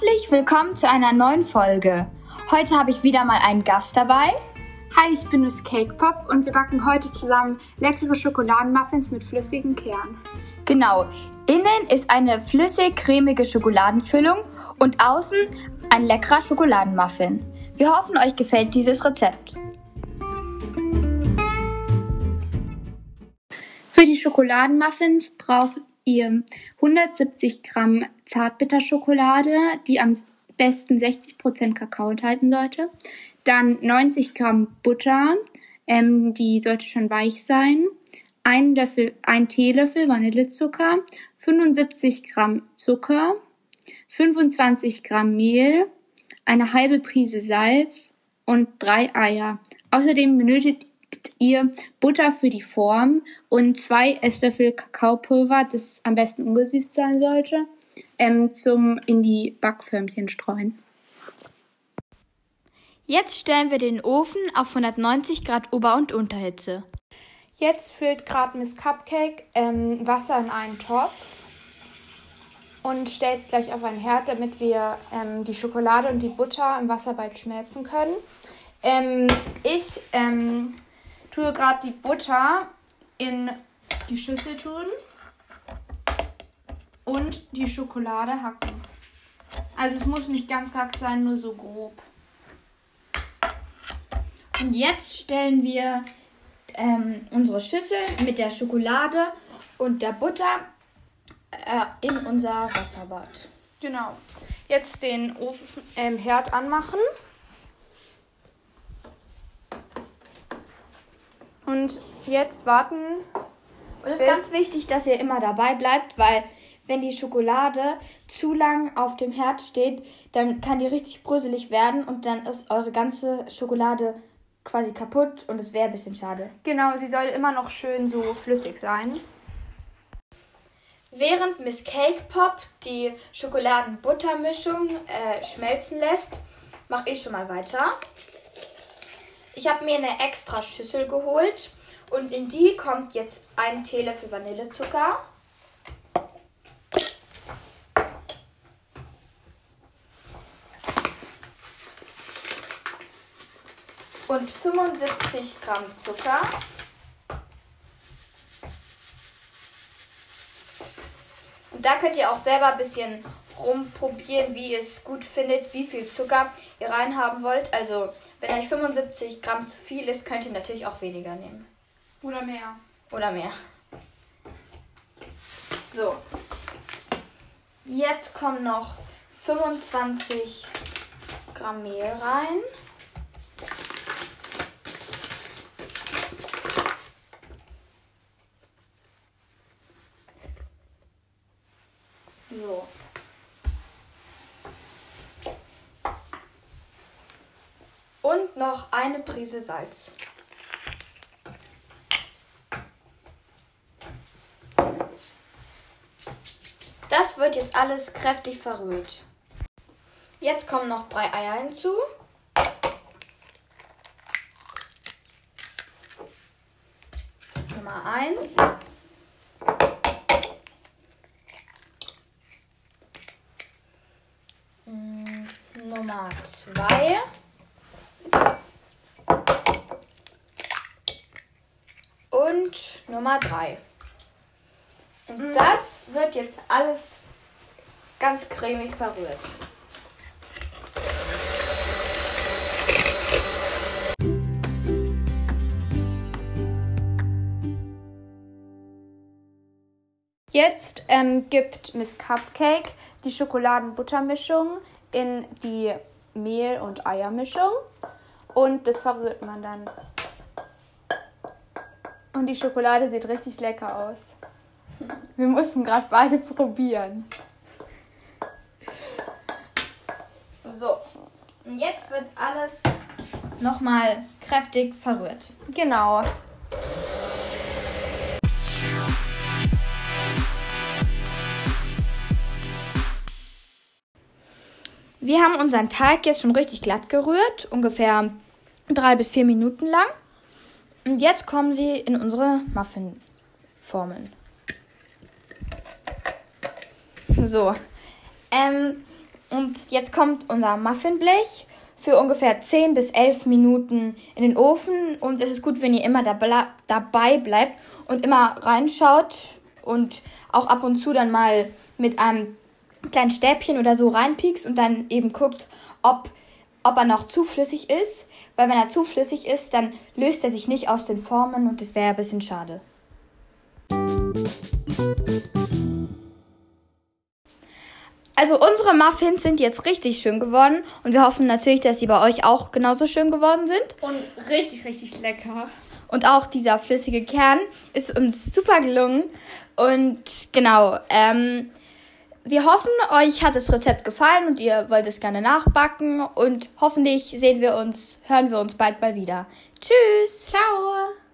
Herzlich willkommen zu einer neuen Folge. Heute habe ich wieder mal einen Gast dabei. Hi, ich bin Miss Cake Pop und wir backen heute zusammen leckere Schokoladenmuffins mit flüssigem Kern. Genau, innen ist eine flüssig-cremige Schokoladenfüllung und außen ein leckerer Schokoladenmuffin. Wir hoffen, euch gefällt dieses Rezept. Für die Schokoladenmuffins braucht ihr 170 Gramm Zartbitterschokolade, die am besten 60% Kakao enthalten sollte. Dann 90 Gramm Butter, ähm, die sollte schon weich sein. Ein, Löffel, ein Teelöffel Vanillezucker, 75 Gramm Zucker, 25 Gramm Mehl, eine halbe Prise Salz und drei Eier. Außerdem benötigt ihr Butter für die Form und zwei Esslöffel Kakaopulver, das am besten ungesüßt sein sollte, ähm, zum in die Backförmchen streuen. Jetzt stellen wir den Ofen auf 190 Grad Ober- und Unterhitze. Jetzt füllt gerade Miss Cupcake ähm, Wasser in einen Topf und stellt es gleich auf einen Herd, damit wir ähm, die Schokolade und die Butter im Wasser bald schmelzen können. Ähm, ich ähm, tue gerade die Butter in die Schüssel tun und die Schokolade hacken. Also es muss nicht ganz kack sein, nur so grob. Und jetzt stellen wir ähm, unsere Schüssel mit der Schokolade und der Butter äh, in unser Wasserbad. Genau. Jetzt den Ofen, ähm, Herd anmachen. Und jetzt warten. Und es ist ganz wichtig, dass ihr immer dabei bleibt, weil wenn die Schokolade zu lang auf dem Herd steht, dann kann die richtig bröselig werden und dann ist eure ganze Schokolade quasi kaputt und es wäre ein bisschen schade. Genau, sie soll immer noch schön so flüssig sein. Während Miss Cake Pop die Schokoladen-Butter-Mischung äh, schmelzen lässt, mache ich schon mal weiter. Ich habe mir eine extra Schüssel geholt und in die kommt jetzt ein Teelöffel Vanillezucker. Und 75 Gramm Zucker. Und da könnt ihr auch selber ein bisschen rumprobieren, wie ihr es gut findet, wie viel Zucker ihr reinhaben wollt. Also, wenn euch 75 Gramm zu viel ist, könnt ihr natürlich auch weniger nehmen. Oder mehr. Oder mehr. So. Jetzt kommen noch 25 Gramm Mehl rein. So. Und noch eine Prise Salz. Das wird jetzt alles kräftig verrührt. Jetzt kommen noch drei Eier hinzu. Nummer eins. Mm, Nummer zwei. Und Nummer drei. Und das wird jetzt alles ganz cremig verrührt. Jetzt ähm, gibt Miss Cupcake die Schokoladen-Butter-Mischung in die Mehl- und Eiermischung und das verrührt man dann. Und die Schokolade sieht richtig lecker aus. Wir mussten gerade beide probieren. So, und jetzt wird alles nochmal kräftig verrührt. Genau. Wir haben unseren Teig jetzt schon richtig glatt gerührt, ungefähr drei bis vier Minuten lang. Und jetzt kommen sie in unsere Muffinformen. So. Ähm, Und jetzt kommt unser Muffinblech für ungefähr 10 bis 11 Minuten in den Ofen. Und es ist gut, wenn ihr immer dabei bleibt und immer reinschaut und auch ab und zu dann mal mit einem kleinen Stäbchen oder so reinpiekst und dann eben guckt, ob, ob er noch zu flüssig ist. Weil wenn er zu flüssig ist, dann löst er sich nicht aus den Formen und das wäre ein bisschen schade. Also unsere Muffins sind jetzt richtig schön geworden und wir hoffen natürlich, dass sie bei euch auch genauso schön geworden sind. Und richtig, richtig lecker. Und auch dieser flüssige Kern ist uns super gelungen. Und genau, ähm, wir hoffen, euch hat das Rezept gefallen und ihr wollt es gerne nachbacken. Und hoffentlich sehen wir uns, hören wir uns bald mal wieder. Tschüss. Ciao.